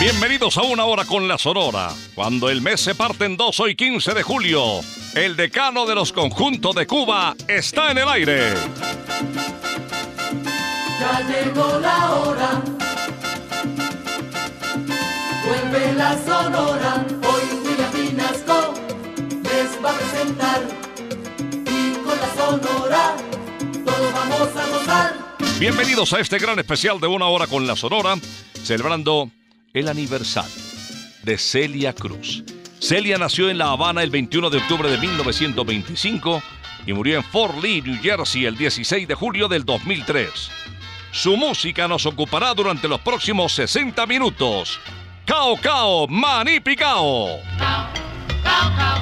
Bienvenidos a una hora con la Sonora. Cuando el mes se parte en dos, hoy 15 de julio, el decano de los conjuntos de Cuba está en el aire. Ya llegó la hora. Vuelve la sonora. Hoy William Vinasco les va a presentar. Y con la sonora todos vamos a gozar. Bienvenidos a este gran especial de una hora con la Sonora, celebrando el aniversario de Celia Cruz. Celia nació en La Habana el 21 de octubre de 1925 y murió en Fort Lee, New Jersey, el 16 de julio del 2003. Su música nos ocupará durante los próximos 60 minutos. Cao Cao Maní Picao. Cao, cao, cao,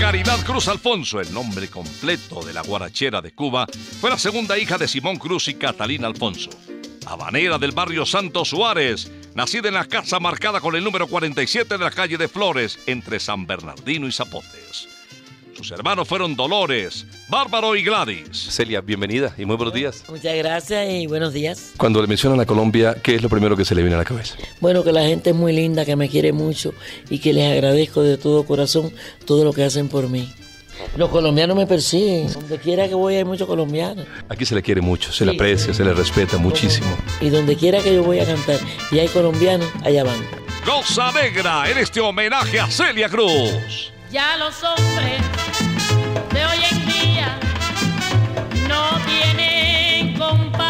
Caridad Cruz Alfonso, el nombre completo de la guarachera de Cuba, fue la segunda hija de Simón Cruz y Catalina Alfonso. Habanera del barrio Santo Suárez, nacida en la casa marcada con el número 47 de la calle de Flores, entre San Bernardino y Zapotes. Sus hermanos fueron Dolores, Bárbaro y Gladys. Celia, bienvenida y muy buenos días. Muchas gracias y buenos días. Cuando le mencionan a Colombia, ¿qué es lo primero que se le viene a la cabeza? Bueno, que la gente es muy linda, que me quiere mucho y que les agradezco de todo corazón todo lo que hacen por mí. Los colombianos me persiguen. Donde quiera que voy hay muchos colombianos. Aquí se le quiere mucho, se le Sí. aprecia, se le respeta muchísimo. Y donde quiera que yo voy a cantar y hay colombianos, allá van. Goza Negra en este homenaje a Celia Cruz. Ya los hombres de hoy en día no tienen comparación.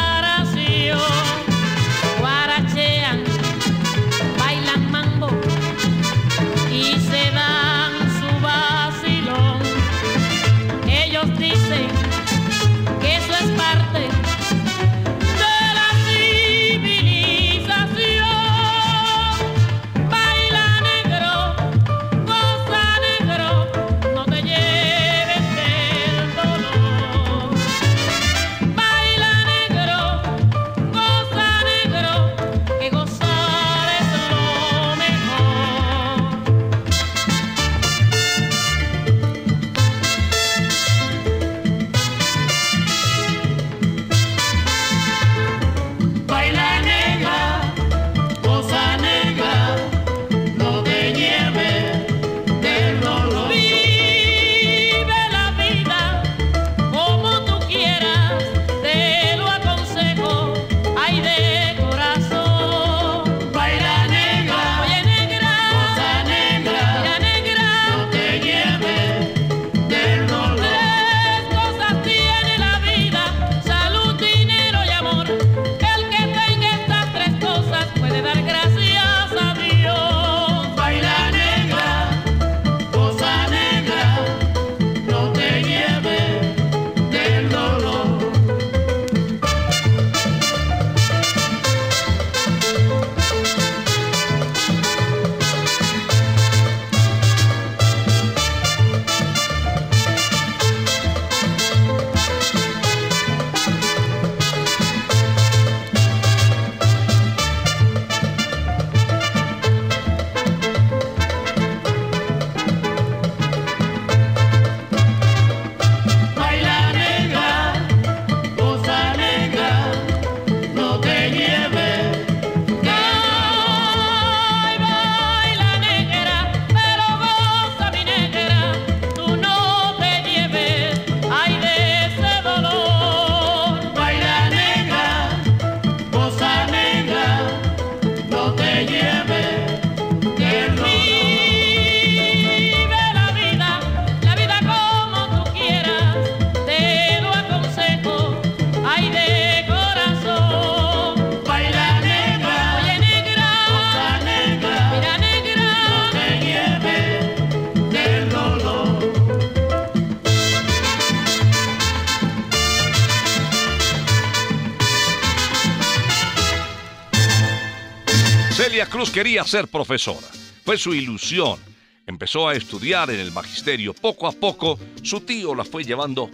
Cruz quería ser profesora. Fue su ilusión. Empezó a estudiar en el magisterio. Poco a poco, su tío la fue llevando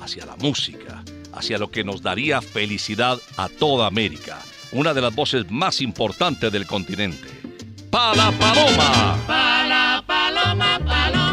hacia la música, hacia lo que nos daría felicidad a toda América. Una de las voces más importantes del continente. ¡Pala Paloma! Pala paloma, paloma,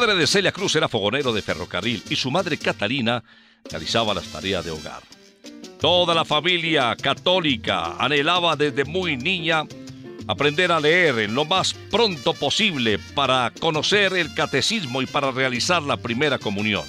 padre de Celia Cruz era fogonero de ferrocarril y su madre Catalina realizaba las tareas de hogar. Toda la familia católica anhelaba desde muy niña aprender a leer en lo más pronto posible para conocer el catecismo y para realizar la primera comunión.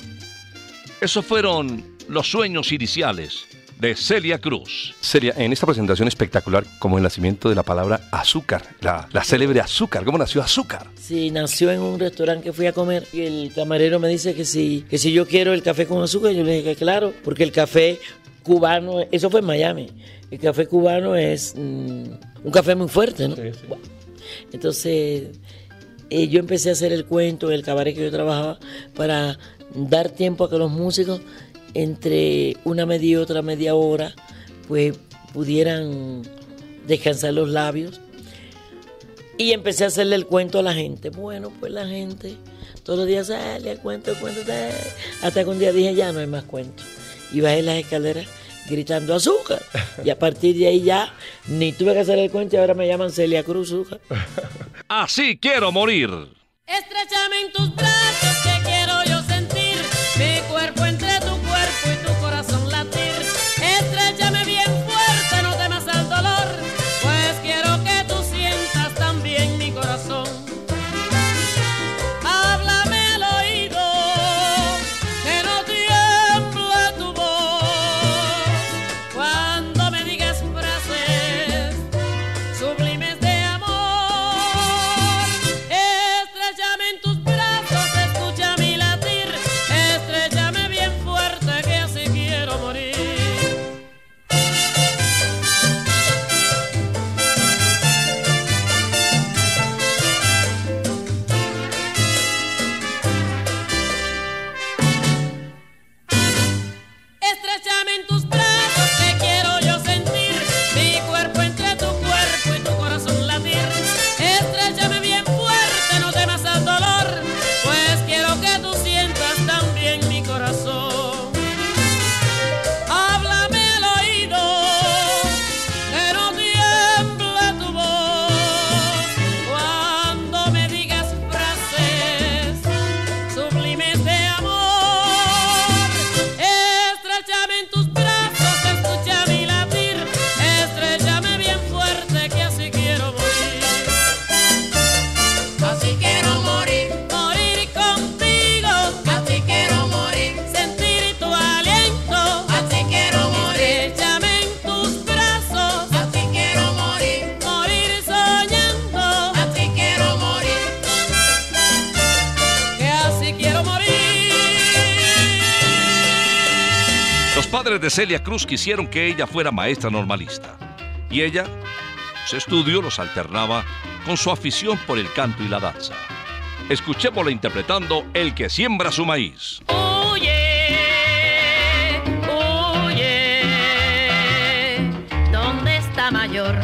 Esos fueron los sueños iniciales de Celia Cruz. Celia, en esta presentación espectacular, como el nacimiento de la palabra azúcar, la, la célebre azúcar, ¿cómo nació azúcar? Sí, nació en un restaurante que fui a comer y el camarero me dice que si, que si yo quiero el café con azúcar, yo le dije que claro, porque el café cubano, eso fue en Miami, el café cubano es mm, un café muy fuerte, ¿no? Entonces, eh, yo empecé a hacer el cuento en el cabaret que yo trabajaba para dar tiempo a que los músicos entre una media y otra media hora pues pudieran descansar los labios y empecé a hacerle el cuento a la gente. Bueno, pues la gente todos los días sale el cuento, el cuento, eh", hasta que un día dije ya no hay más cuento. Y bajé las escaleras gritando azúcar. Y a partir de ahí ya ni tuve que hacer el cuento y ahora me llaman Celia Cruz Azúcar. Así quiero morir. Estrechame en tus brazos que Celia Cruz quisieron que ella fuera maestra normalista. Y ella, su estudio los alternaba con su afición por el canto y la danza. Escuchémosla interpretando El que siembra su maíz. Oye, oye, ¿dónde está mayor?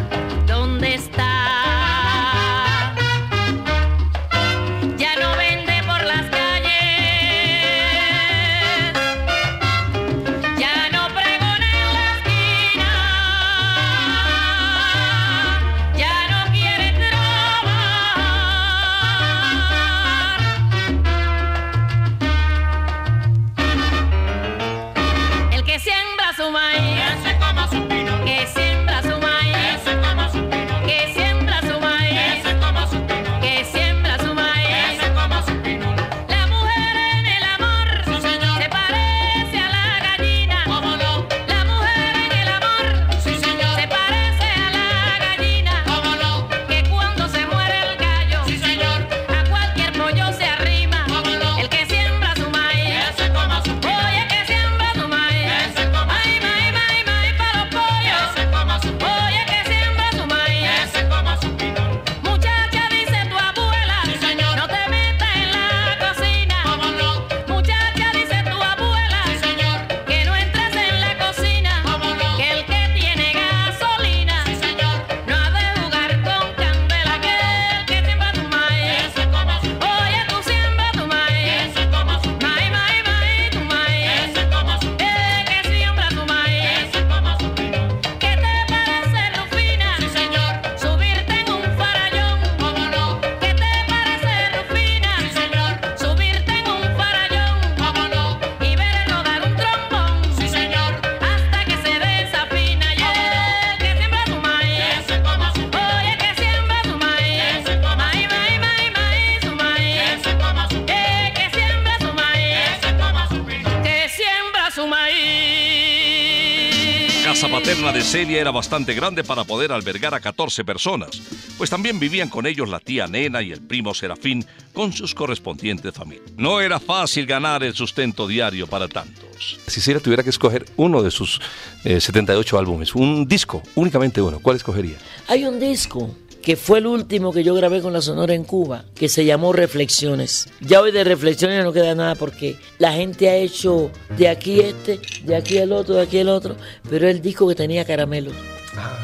de Celia era bastante grande para poder albergar a 14 personas, pues también vivían con ellos la tía Nena y el primo Serafín con sus correspondientes familias. No era fácil ganar el sustento diario para tantos. Si Celia tuviera que escoger uno de sus eh, 78 álbumes, un disco, únicamente uno, ¿cuál escogería? Hay un disco que fue el último que yo grabé con la Sonora en Cuba, que se llamó Reflexiones. Ya hoy de Reflexiones no queda nada porque la gente ha hecho de aquí este, de aquí el otro, de aquí el otro, pero el disco que tenía caramelo. Ah,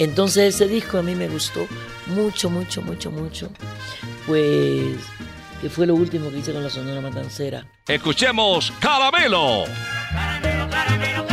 Entonces ese disco a mí me gustó mucho, mucho, mucho, mucho. Pues que fue lo último que hice con la Sonora Matancera. Escuchemos Caramelo. Caramelo, caramelo.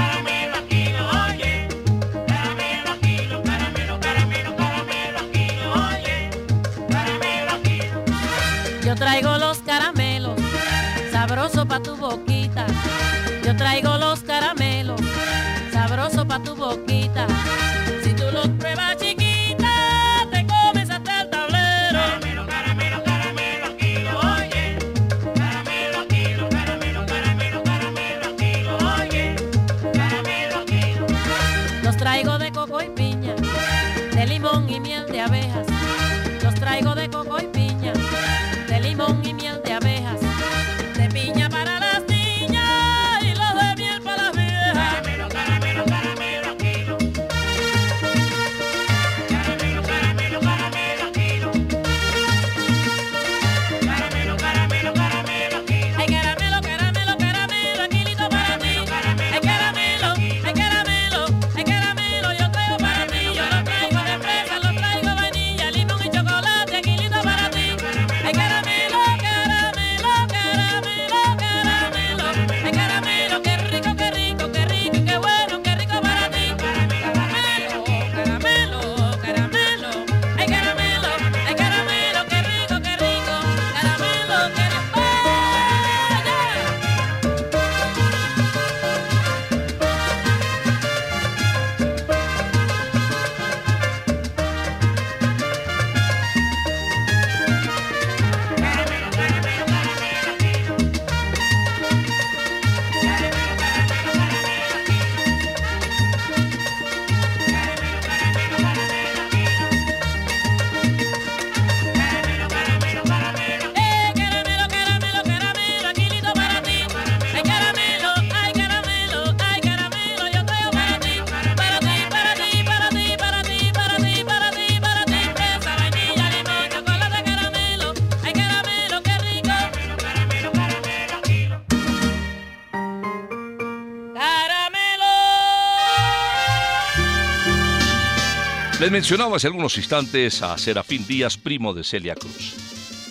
Mencionaba hace algunos instantes a Serafín Díaz, primo de Celia Cruz.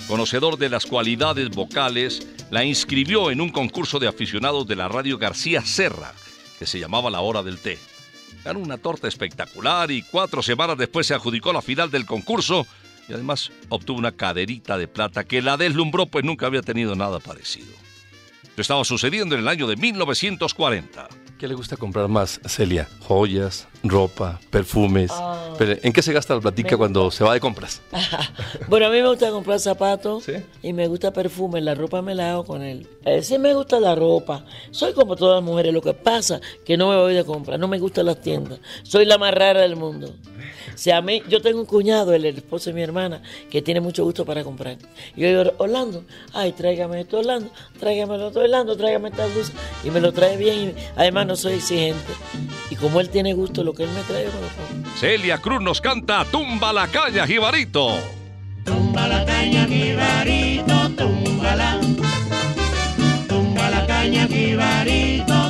Conocedor de las cualidades vocales, la inscribió en un concurso de aficionados de la radio García Serra, que se llamaba La Hora del Té. Ganó una torta espectacular y cuatro semanas después se adjudicó la final del concurso y además obtuvo una caderita de plata que la deslumbró pues nunca había tenido nada parecido. Esto estaba sucediendo en el año de 1940. ¿Qué le gusta comprar más, Celia? ¿Joyas, ropa, perfumes? Pero, ¿En qué se gasta la platica cuando se va de compras? Bueno, a mí me gusta comprar zapatos ¿Sí? y me gusta perfume. La ropa me la hago con él. Eh, sí me gusta la ropa. Soy como todas las mujeres. Lo que pasa que no me voy de compra. No me gustan las tiendas. Soy la más rara del mundo. O sea, a mí, yo tengo un cuñado, el esposo de mi hermana, que tiene mucho gusto para comprar. Y yo digo, Orlando, ay, tráigame esto, Orlando, tráigame lo otro, Orlando, tráigame esta blusa. Y me lo trae bien. Y además no soy exigente. Y como él tiene gusto, lo que él me trae, me lo pongo. Celia Cruz nos canta Tumba la caña, Jibarito. Tumba la caña, jibarito, túmbala. Tumba la caña, jibarito,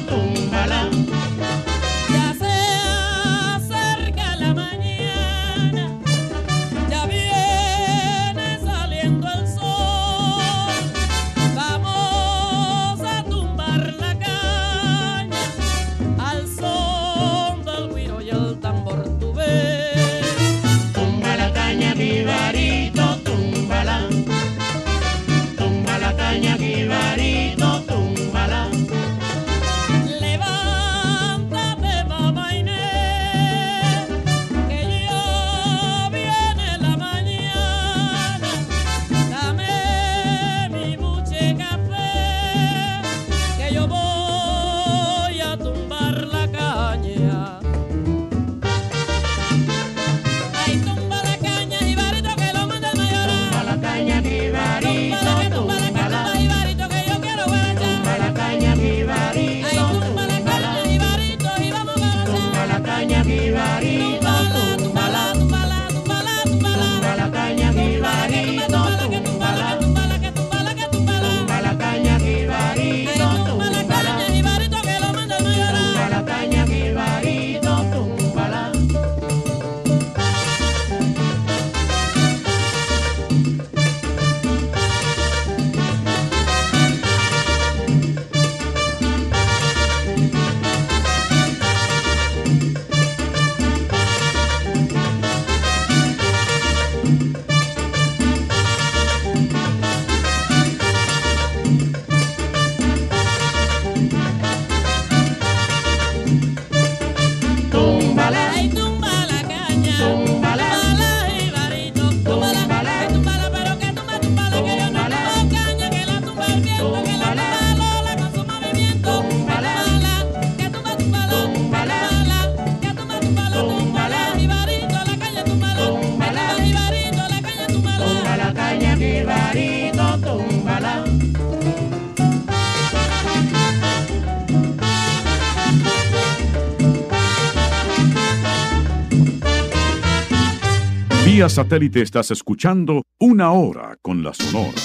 Satélite estás escuchando Una Hora con la Sonora.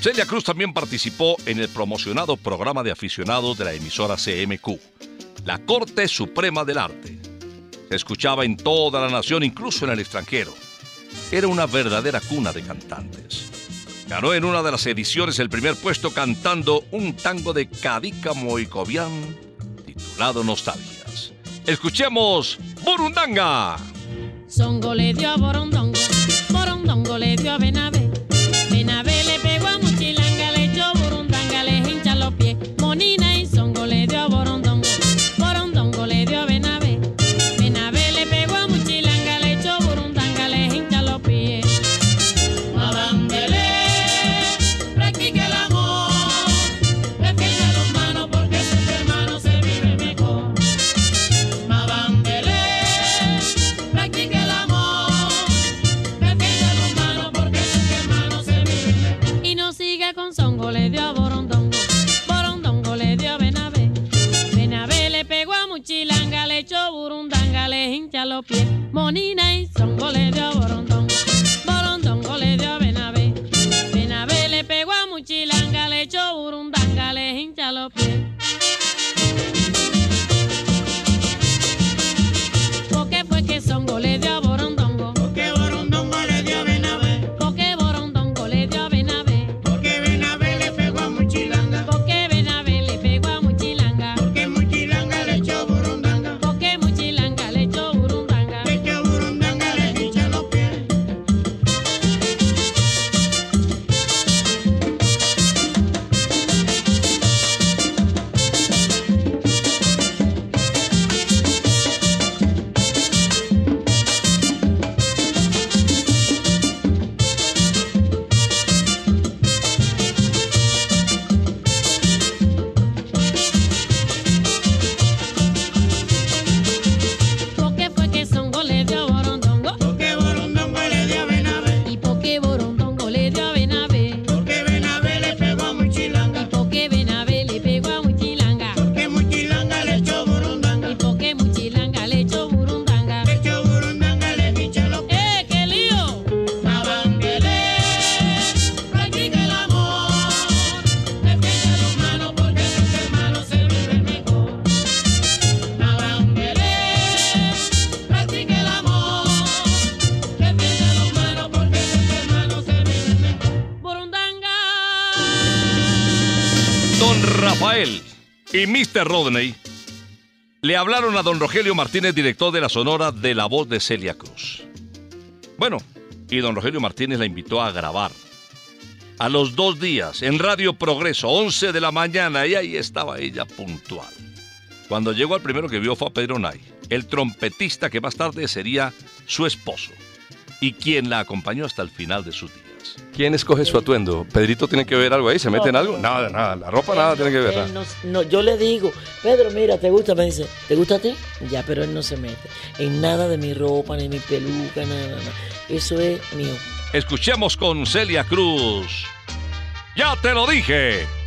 Celia Cruz también participó en el promocionado programa de aficionados de la emisora CMQ, la Corte Suprema del Arte. Se escuchaba en toda la nación, incluso en el extranjero. Era una verdadera cuna de cantantes. Ganó en una de las ediciones el primer puesto cantando un tango de Cadica Moicovian titulado Nostalgias. Escuchemos Burundanga. Songo le dio a Borondongo, Borondongo le dio a Benavé. Benavé le pegó a Muchilanga, le hincha los pies. Rodney le hablaron a don Rogelio Martínez, director de la Sonora de La Voz de Celia Cruz. Bueno, y don Rogelio Martínez la invitó a grabar. A los dos días, en Radio Progreso, 11 de la mañana, y ahí estaba ella puntual. Cuando llegó al primero que vio fue a Pedro Nay, el trompetista que más tarde sería su esposo, y quien la acompañó hasta el final de sus ¿Quién escoge su atuendo? ¿Pedrito tiene que ver algo ahí? ¿Se mete en algo? Nada, nada. La ropa nada tiene que ver. Él nada. no, no, yo le digo, Pedro, mira, ¿te gusta? Me dice, ¿te gusta a ti? Ya, pero él no se mete en nada de mi ropa, ni mi peluca, nada, nada. Eso es mío. Escuchemos con Celia Cruz. Ya te lo dije.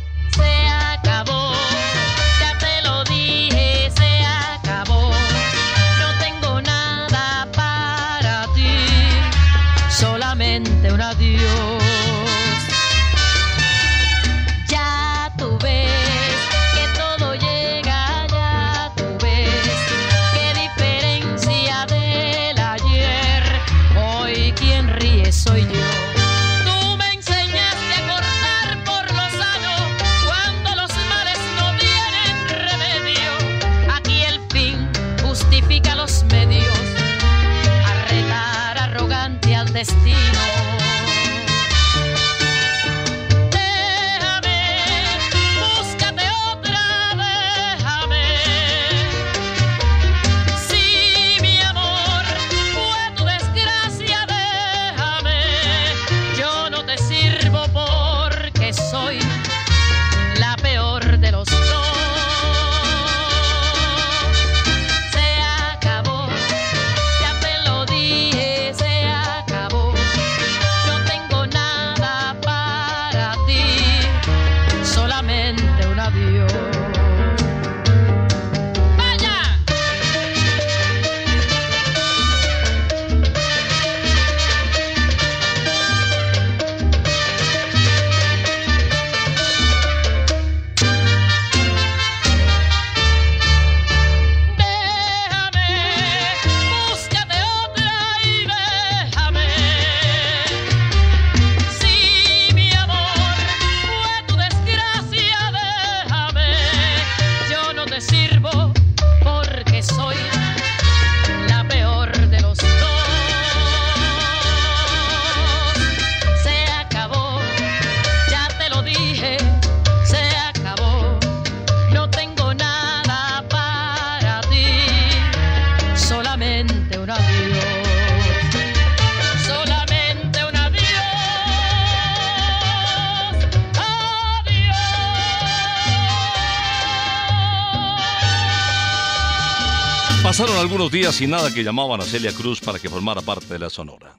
Días sin nada que llamaban a Celia Cruz para que formara parte de la Sonora.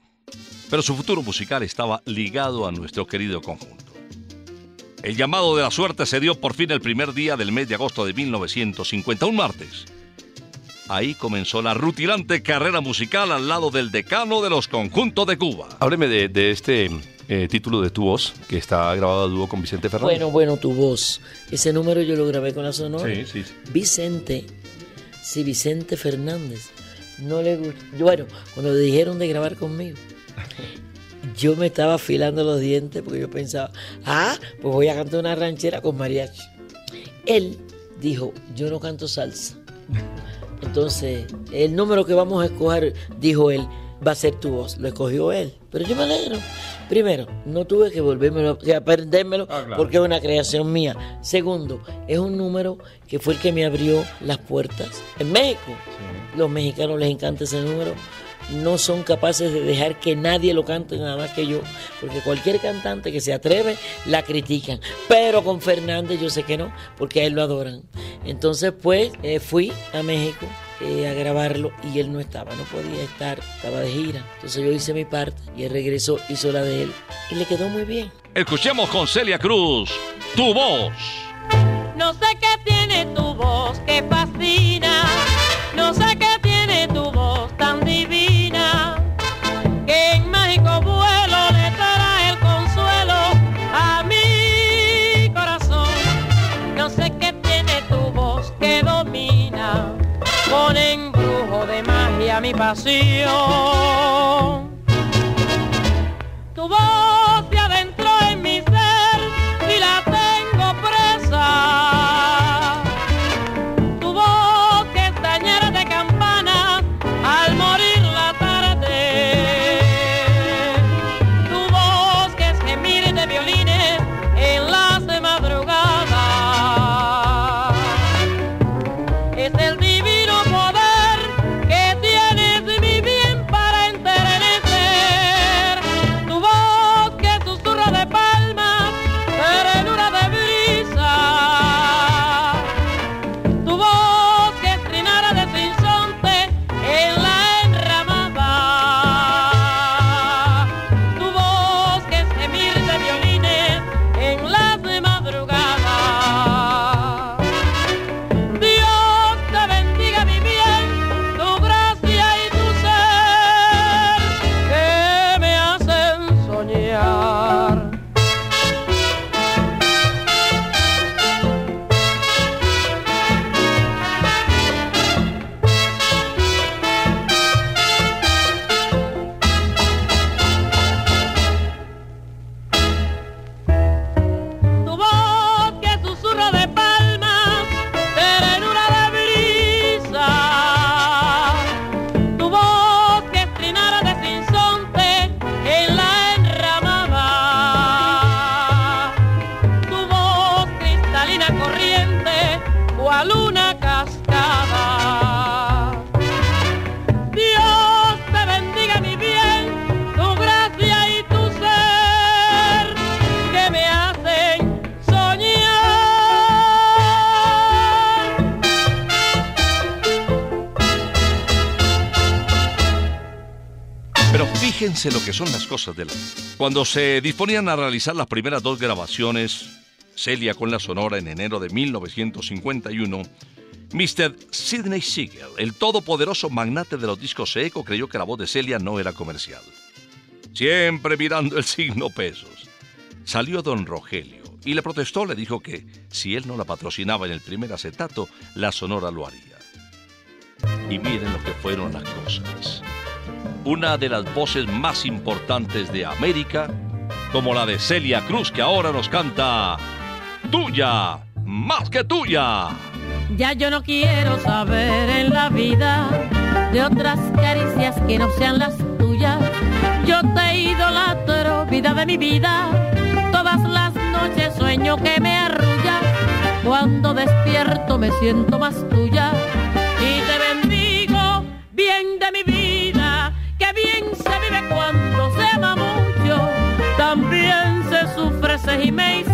Pero su futuro musical estaba ligado a nuestro querido conjunto. El llamado de la suerte se dio por fin el primer día del mes de agosto de 1950, un martes. Ahí comenzó la rutilante carrera musical al lado del decano de los conjuntos de Cuba. Hábleme de, de este eh, título de Tu Voz, que está grabado a dúo con Vicente Fernández. Bueno, bueno, tu voz. Ese número yo lo grabé con la sonora. Sí, sí, sí. Vicente, sí, Vicente Fernández. No le gustó. Bueno, cuando dijeron de grabar conmigo, yo me estaba afilando los dientes porque yo pensaba, ah, pues voy a cantar una ranchera con mariachi. Él dijo, yo no canto salsa. Entonces, el número que vamos a escoger, dijo él, va a ser tu voz. Lo escogió él. Pero yo me alegro. Primero, no tuve que volvérmelo, que aprendérmelo porque es una creación mía. Segundo, es un número que fue el que me abrió las puertas. En México, los mexicanos les encanta ese número. No son capaces de dejar que nadie lo cante nada más que yo, porque cualquier cantante que se atreve la critican. Pero con Fernández yo sé que no, porque a él lo adoran. Entonces, pues, eh, fui a México eh, a grabarlo y él no estaba, no podía estar, estaba de gira. Entonces yo hice mi parte y él regresó, hizo la de él y le quedó muy bien. Escuchemos con Celia Cruz, Tu Voz. No sé qué tiene tu voz pasión. Tu voz son las cosas de la. Cuando se disponían a realizar las primeras dos grabaciones, Celia con la Sonora en enero de 1951, Mr. Sidney Siegel, el todopoderoso magnate de los discos eco, creyó que la voz de Celia no era comercial. Siempre mirando el signo pesos. Salió don Rogelio y le protestó, le dijo que si él no la patrocinaba en el primer acetato, la Sonora lo haría. Y miren lo que fueron las cosas. Una de las voces más importantes de América, como la de Celia Cruz, que ahora nos canta Tuya, más que tuya. Ya yo no quiero saber en la vida de otras caricias que no sean las tuyas. Yo te idolatro, vida de mi vida. Todas las noches sueño que me arrulla. Cuando despierto me siento más tuya. he made.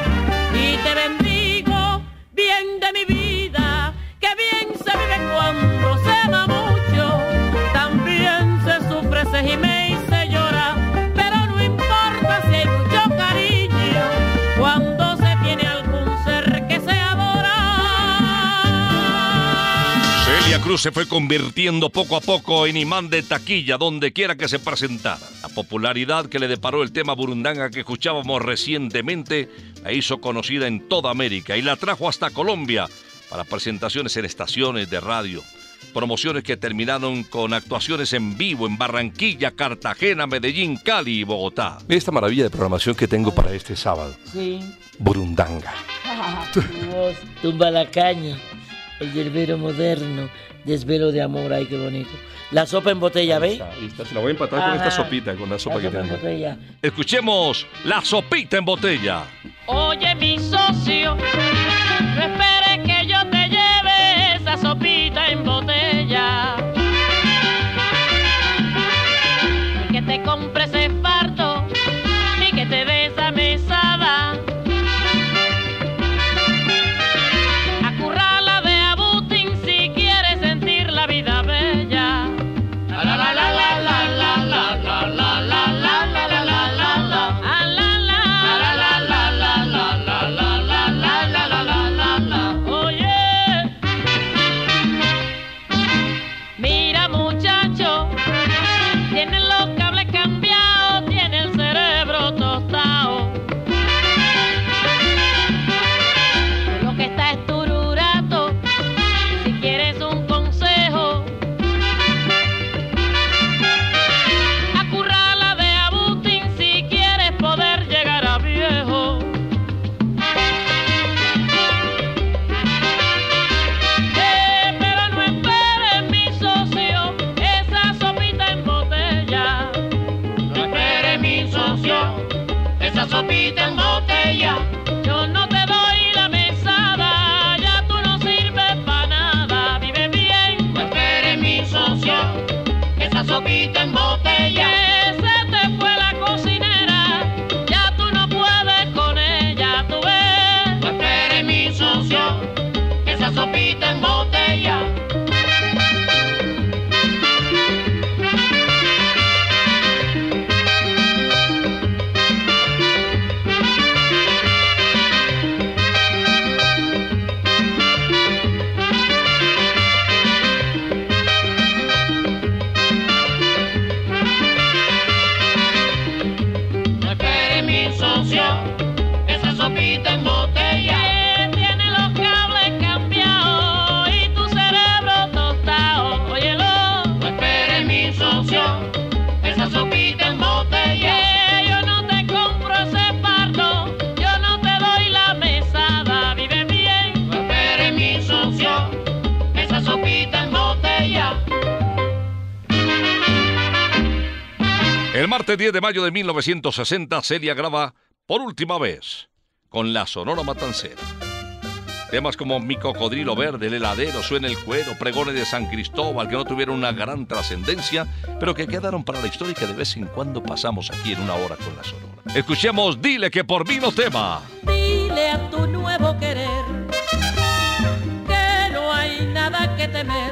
Cruz se fue convirtiendo poco a poco en imán de taquilla donde quiera que se presentara. La popularidad que le deparó el tema burundanga que escuchábamos recientemente la hizo conocida en toda América y la trajo hasta Colombia para presentaciones en estaciones de radio. Promociones que terminaron con actuaciones en vivo en Barranquilla, Cartagena, Medellín, Cali y Bogotá. Esta maravilla de programación que tengo para este sábado. Sí. Burundanga. Tu voz, tumba la caña, el yerbero moderno, desvelo de amor, ay qué bonito. La sopa en botella, ¿ve? Se la voy a empatar con esta sopita, con la sopa La que sopa en tengo. botella. Escuchemos la sopita en botella. Oye, mi socio, no esperes que yo te lleve esa sopita en botella. Martes 10 de mayo de 1960, Celia graba por última vez con la Sonora Matancera. Temas como Mi Cocodrilo Verde, El Heladero, Suena el Cuero, Pregones de San Cristóbal, que no tuvieron una gran trascendencia, pero que quedaron para la historia y que de vez en cuando pasamos aquí en una hora con la Sonora. Escuchemos Dile que por mí no tema. Dile a tu nuevo querer que no hay nada que temer,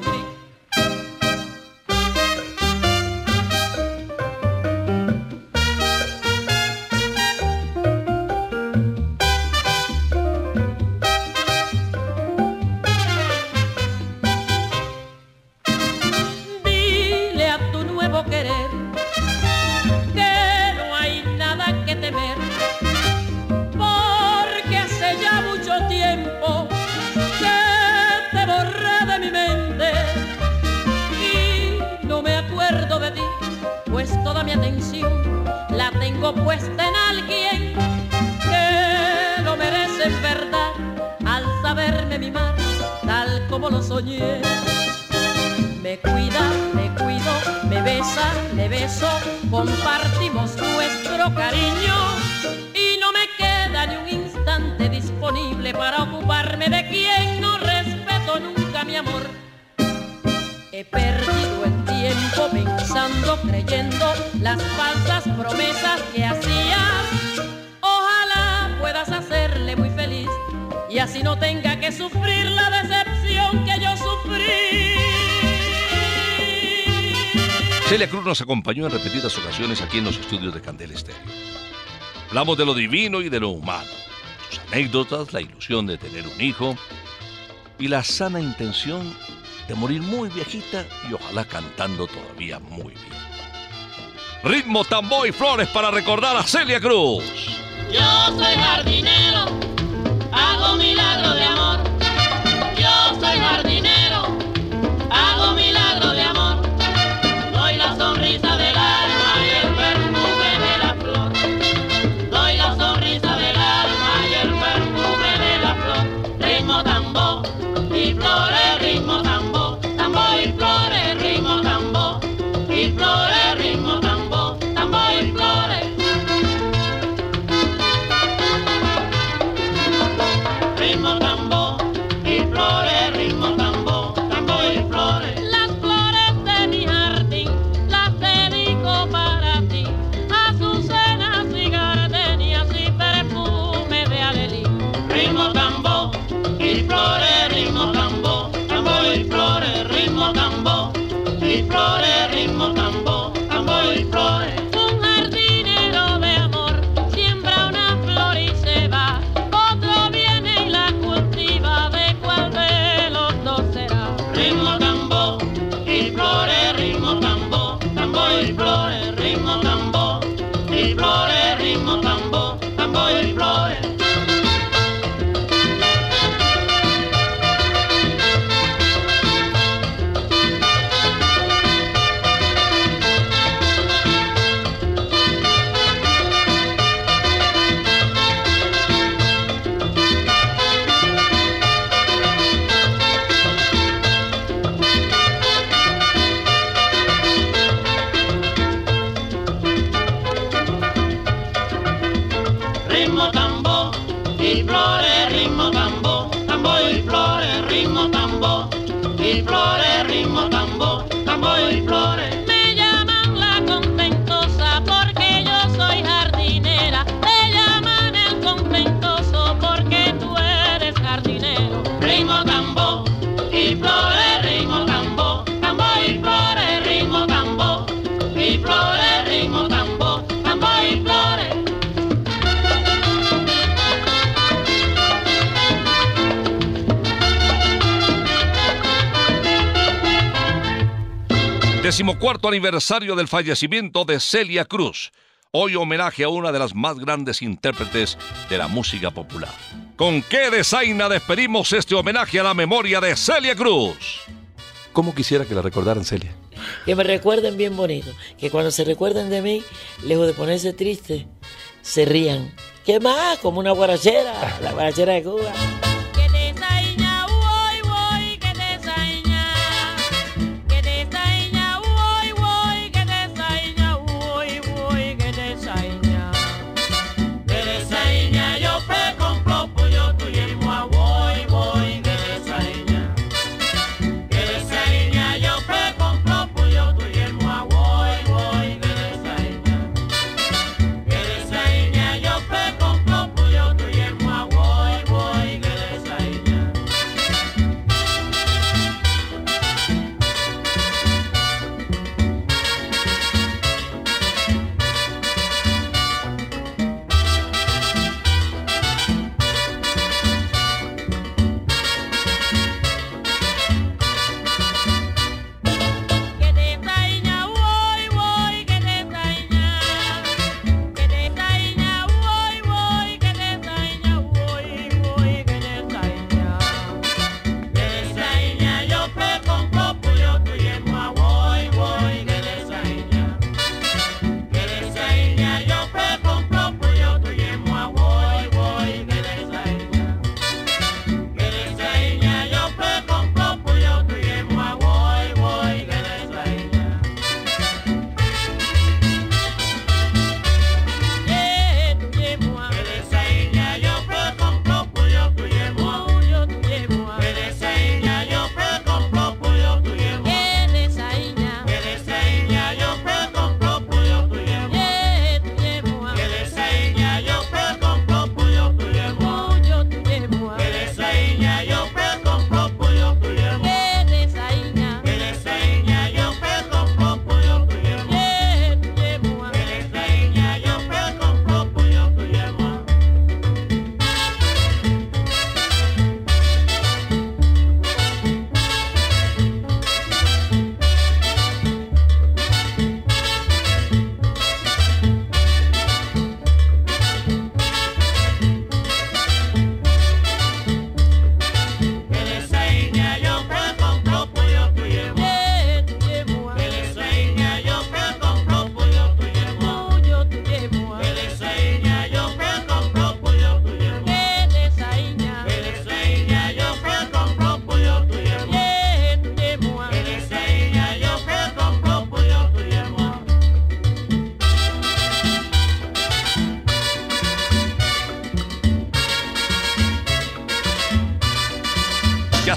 Nos acompañó en repetidas ocasiones aquí en los estudios de Candel Estéreo. Hablamos de lo divino y de lo humano, sus anécdotas, la ilusión de tener un hijo y la sana intención de morir muy viejita y ojalá cantando todavía muy bien. Ritmo, tambor y flores para recordar a Celia Cruz. Yo soy jardinero, 24 aniversario del fallecimiento de Celia Cruz. Hoy homenaje a una de las más grandes intérpretes de la música popular. ¿Con qué desaina despedimos este homenaje a la memoria de Celia Cruz? ¿Cómo quisiera que la recordaran, Celia? Que me recuerden bien bonito. Que cuando se recuerden de mí, lejos de ponerse triste, se rían. ¿Qué más? Como una guarachera, la guarachera de Cuba.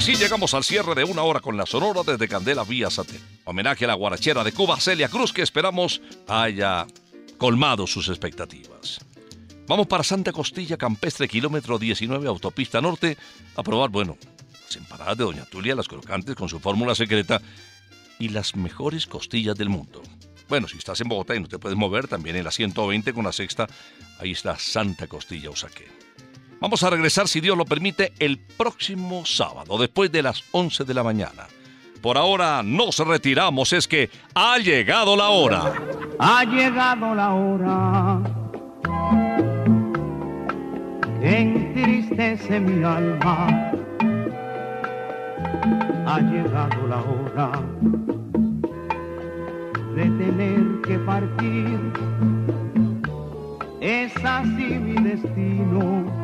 Así llegamos al cierre de una hora con la Sonora desde Candela vía satélite. Homenaje a la guarachera de Cuba, Celia Cruz, que esperamos haya colmado sus expectativas. Vamos para Santa Costilla Campestre, kilómetro 19, autopista norte, a probar, bueno, las empanadas de Doña Tulia, las crocantes con su fórmula secreta y las mejores costillas del mundo. Bueno, si estás en Bogotá y no te puedes mover, también en la 120 con la sexta, ahí está Santa Costilla Usaquén. Vamos a regresar, si Dios lo permite, el próximo sábado, después de las 11 de la mañana. Por ahora nos retiramos, es que ha llegado la hora. Ha llegado la hora entristece mi alma. Ha llegado la hora de tener que partir. Es así mi destino.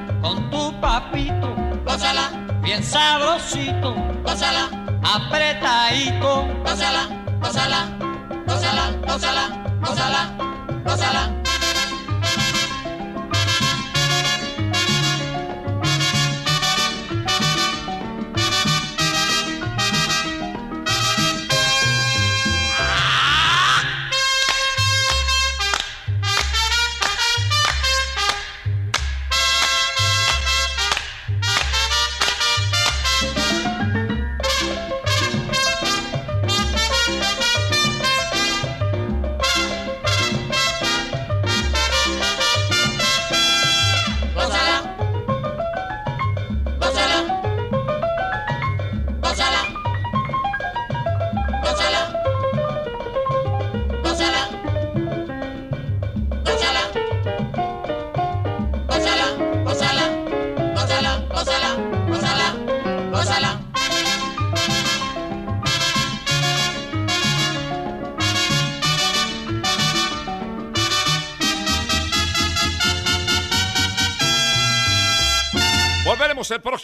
con tu papito, gózala, bien sabrosito, gózala, apretadito, gózala, gózala, gózala, gózala, gózala, gózala.